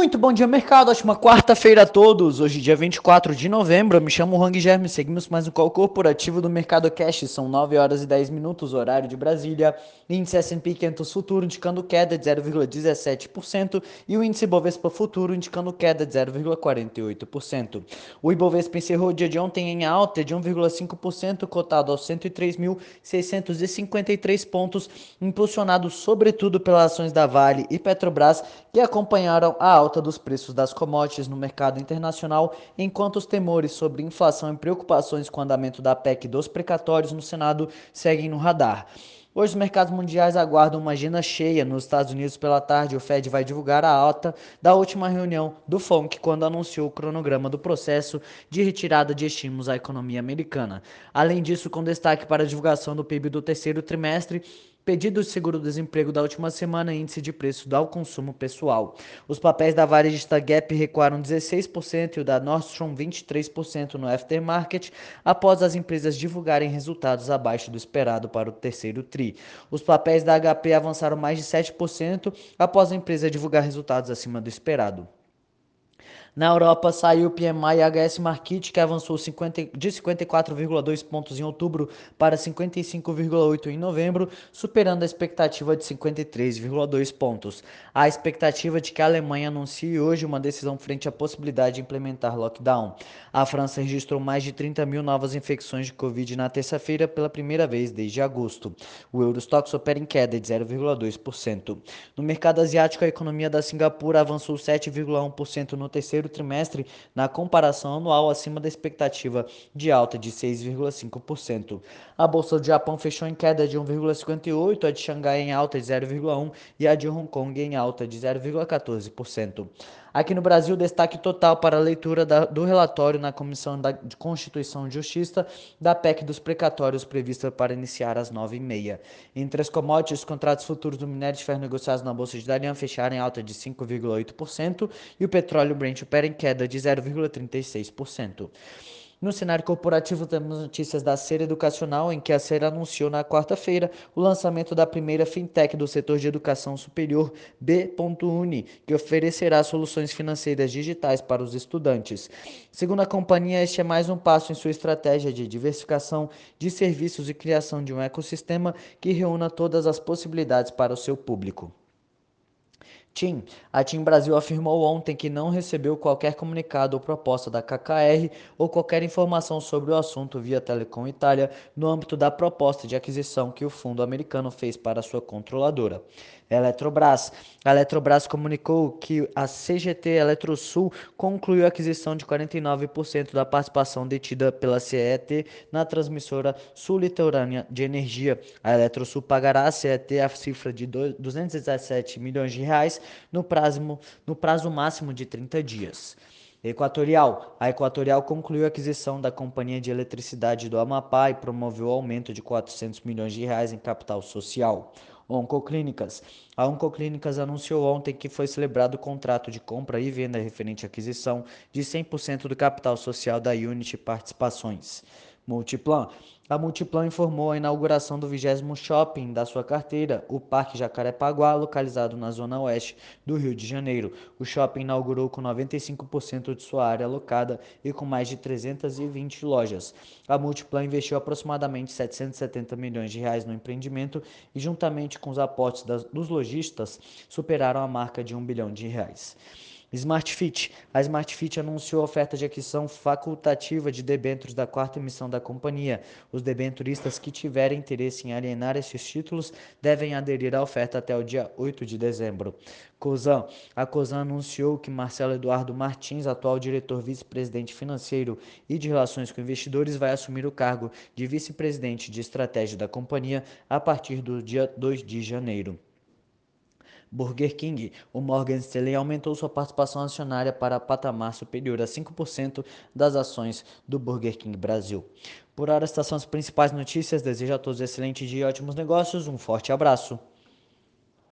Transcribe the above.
Muito bom dia, mercado. Ótima quarta-feira a todos. Hoje, dia 24 de novembro. Eu me chamo Hang Germe. Seguimos mais um call corporativo do Mercado Cash. São 9 horas e 10 minutos, horário de Brasília. Índice S&P 500 Futuro indicando queda de 0,17% e o índice Bovespa Futuro indicando queda de 0,48%. O Ibovespa encerrou o dia de ontem em alta de 1,5%, cotado aos 103.653 pontos, impulsionado sobretudo pelas ações da Vale e Petrobras, que acompanharam a alta dos preços das commodities no mercado internacional, enquanto os temores sobre inflação e preocupações com o andamento da PEC dos precatórios no Senado seguem no radar. Hoje os mercados mundiais aguardam uma agenda cheia. Nos Estados Unidos pela tarde, o Fed vai divulgar a alta da última reunião do FONC quando anunciou o cronograma do processo de retirada de estímulos à economia americana. Além disso, com destaque para a divulgação do PIB do terceiro trimestre, Pedido de seguro-desemprego da última semana, índice de preço ao consumo pessoal. Os papéis da varejista Gap recuaram 16% e o da Nordstrom 23% no aftermarket, após as empresas divulgarem resultados abaixo do esperado para o terceiro TRI. Os papéis da HP avançaram mais de 7% após a empresa divulgar resultados acima do esperado. Na Europa saiu o PMI HS Market, que avançou 50, de 54,2 pontos em outubro para 55,8 em novembro, superando a expectativa de 53,2 pontos. A expectativa de que a Alemanha anuncie hoje uma decisão frente à possibilidade de implementar lockdown. A França registrou mais de 30 mil novas infecções de Covid na terça-feira pela primeira vez desde agosto. O Eurostox opera em queda de 0,2%. No mercado asiático, a economia da Singapura avançou 7,1% no terceiro terceiro trimestre na comparação anual acima da expectativa de alta de 6,5%. A bolsa do Japão fechou em queda de 1,58%, a de Xangai em alta de 0,1% e a de Hong Kong em alta de 0,14%. Aqui no Brasil, destaque total para a leitura da, do relatório na Comissão da, de Constituição e Justiça da PEC dos precatórios prevista para iniciar às 9h30. Entre as commodities, os contratos futuros do minério de ferro negociados na Bolsa de Dalian fecharam em alta de 5,8% e o petróleo Brent opera em queda de 0,36%. No cenário corporativo, temos notícias da Ser Educacional, em que a Ser anunciou na quarta-feira o lançamento da primeira fintech do setor de educação superior B.Uni, que oferecerá soluções financeiras digitais para os estudantes. Segundo a companhia, este é mais um passo em sua estratégia de diversificação de serviços e criação de um ecossistema que reúna todas as possibilidades para o seu público. TIM. A TIM Brasil afirmou ontem que não recebeu qualquer comunicado ou proposta da KKR ou qualquer informação sobre o assunto via Telecom Itália no âmbito da proposta de aquisição que o fundo americano fez para sua controladora. Eletrobras. A Eletrobras comunicou que a CGT Eletrosul concluiu a aquisição de 49% da participação detida pela CET na transmissora sul-litorânea de energia. A Eletrosul pagará à CET a cifra de 217 milhões de reais no prazo, no prazo máximo de 30 dias. Equatorial. A Equatorial concluiu a aquisição da Companhia de Eletricidade do Amapá e promoveu o aumento de 400 milhões de reais em capital social. Oncoclínicas. A Oncoclínicas anunciou ontem que foi celebrado o contrato de compra e venda referente à aquisição de 100% do capital social da Unity Participações. Multiplan. A Multiplan informou a inauguração do 20 shopping da sua carteira, o Parque Jacarepaguá, localizado na zona oeste do Rio de Janeiro. O shopping inaugurou com 95% de sua área alocada e com mais de 320 lojas. A Multiplan investiu aproximadamente 770 milhões de reais no empreendimento e, juntamente com os aportes das, dos lojistas, superaram a marca de um bilhão de reais. SmartFit. A SmartFit anunciou oferta de aquisição facultativa de debêntures da quarta emissão da companhia. Os debenturistas que tiverem interesse em alienar esses títulos devem aderir à oferta até o dia 8 de dezembro. Cosan. A Cosan anunciou que Marcelo Eduardo Martins, atual diretor vice-presidente financeiro e de relações com investidores, vai assumir o cargo de vice-presidente de estratégia da companhia a partir do dia 2 de janeiro. Burger King, o Morgan Stanley aumentou sua participação acionária para patamar superior a 5% das ações do Burger King Brasil. Por hora, estas são as principais notícias. Desejo a todos um excelente dia e ótimos negócios. Um forte abraço.